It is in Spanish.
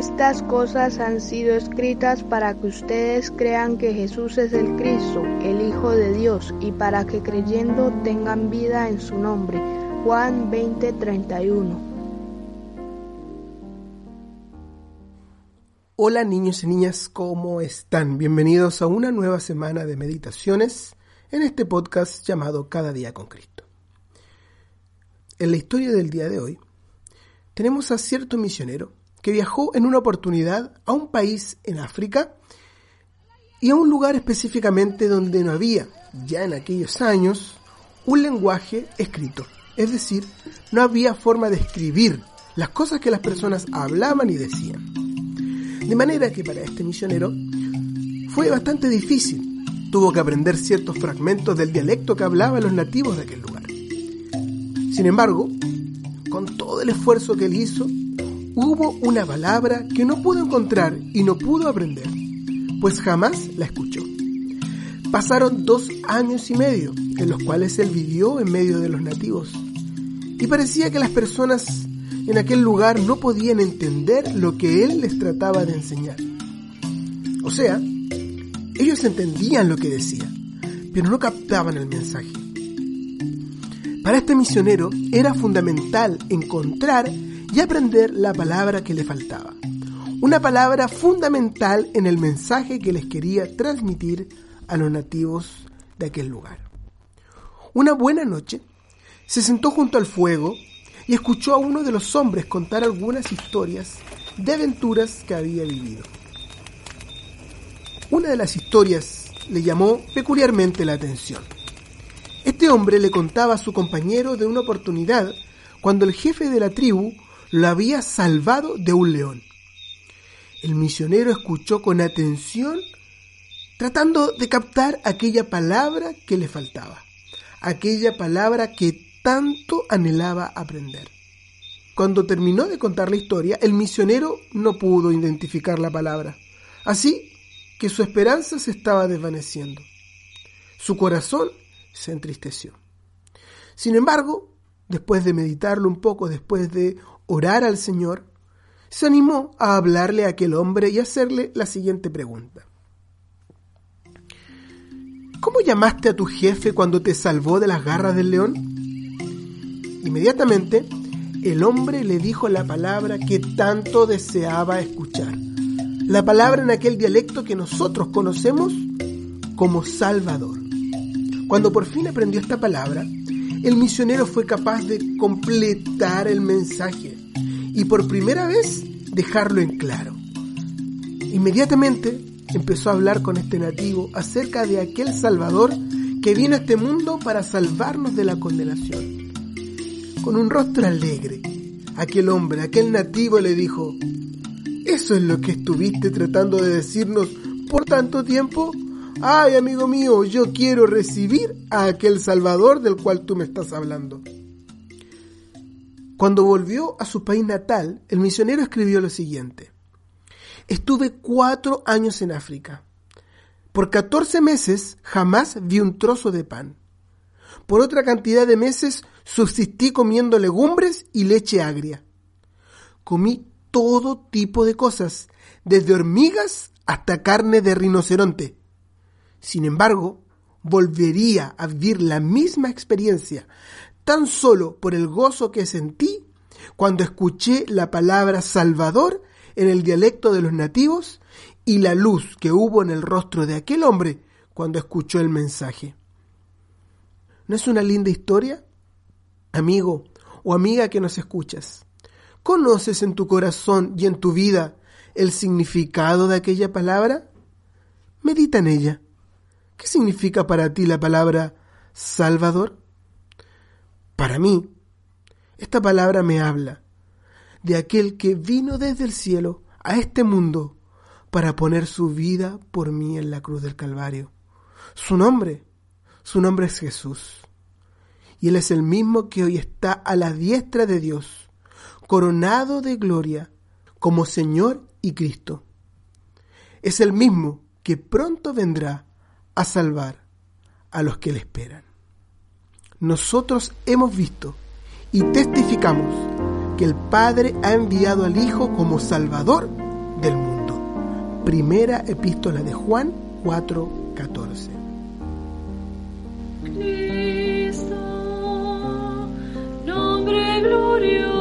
Estas cosas han sido escritas para que ustedes crean que Jesús es el Cristo, el Hijo de Dios, y para que creyendo tengan vida en su nombre. Juan 20:31 Hola niños y niñas, ¿cómo están? Bienvenidos a una nueva semana de meditaciones en este podcast llamado Cada día con Cristo. En la historia del día de hoy tenemos a cierto misionero que viajó en una oportunidad a un país en África y a un lugar específicamente donde no había, ya en aquellos años, un lenguaje escrito. Es decir, no había forma de escribir las cosas que las personas hablaban y decían. De manera que para este misionero fue bastante difícil. Tuvo que aprender ciertos fragmentos del dialecto que hablaban los nativos de aquel lugar. Sin embargo, con todo el esfuerzo que él hizo, hubo una palabra que no pudo encontrar y no pudo aprender, pues jamás la escuchó. Pasaron dos años y medio en los cuales él vivió en medio de los nativos y parecía que las personas en aquel lugar no podían entender lo que él les trataba de enseñar. O sea, ellos entendían lo que decía, pero no captaban el mensaje. Para este misionero era fundamental encontrar y aprender la palabra que le faltaba. Una palabra fundamental en el mensaje que les quería transmitir a los nativos de aquel lugar. Una buena noche, se sentó junto al fuego y escuchó a uno de los hombres contar algunas historias de aventuras que había vivido. Una de las historias le llamó peculiarmente la atención. Este hombre le contaba a su compañero de una oportunidad cuando el jefe de la tribu lo había salvado de un león. El misionero escuchó con atención tratando de captar aquella palabra que le faltaba, aquella palabra que tanto anhelaba aprender. Cuando terminó de contar la historia, el misionero no pudo identificar la palabra, así que su esperanza se estaba desvaneciendo. Su corazón se entristeció. Sin embargo, después de meditarlo un poco, después de orar al Señor, se animó a hablarle a aquel hombre y hacerle la siguiente pregunta. ¿Cómo llamaste a tu jefe cuando te salvó de las garras del león? Inmediatamente, el hombre le dijo la palabra que tanto deseaba escuchar. La palabra en aquel dialecto que nosotros conocemos como Salvador. Cuando por fin aprendió esta palabra, el misionero fue capaz de completar el mensaje y por primera vez dejarlo en claro. Inmediatamente empezó a hablar con este nativo acerca de aquel Salvador que vino a este mundo para salvarnos de la condenación. Con un rostro alegre, aquel hombre, aquel nativo le dijo, ¿eso es lo que estuviste tratando de decirnos por tanto tiempo? Ay, amigo mío, yo quiero recibir a aquel Salvador del cual tú me estás hablando. Cuando volvió a su país natal, el misionero escribió lo siguiente. Estuve cuatro años en África. Por catorce meses jamás vi un trozo de pan. Por otra cantidad de meses subsistí comiendo legumbres y leche agria. Comí todo tipo de cosas, desde hormigas hasta carne de rinoceronte. Sin embargo, volvería a vivir la misma experiencia tan solo por el gozo que sentí cuando escuché la palabra Salvador en el dialecto de los nativos y la luz que hubo en el rostro de aquel hombre cuando escuchó el mensaje. ¿No es una linda historia? Amigo o amiga que nos escuchas, ¿conoces en tu corazón y en tu vida el significado de aquella palabra? Medita en ella. ¿Qué significa para ti la palabra Salvador? Para mí, esta palabra me habla de aquel que vino desde el cielo a este mundo para poner su vida por mí en la cruz del Calvario. Su nombre, su nombre es Jesús. Y Él es el mismo que hoy está a la diestra de Dios, coronado de gloria como Señor y Cristo. Es el mismo que pronto vendrá a salvar a los que le esperan nosotros hemos visto y testificamos que el Padre ha enviado al Hijo como Salvador del mundo. Primera epístola de Juan 4:14. Cristo, nombre glorioso.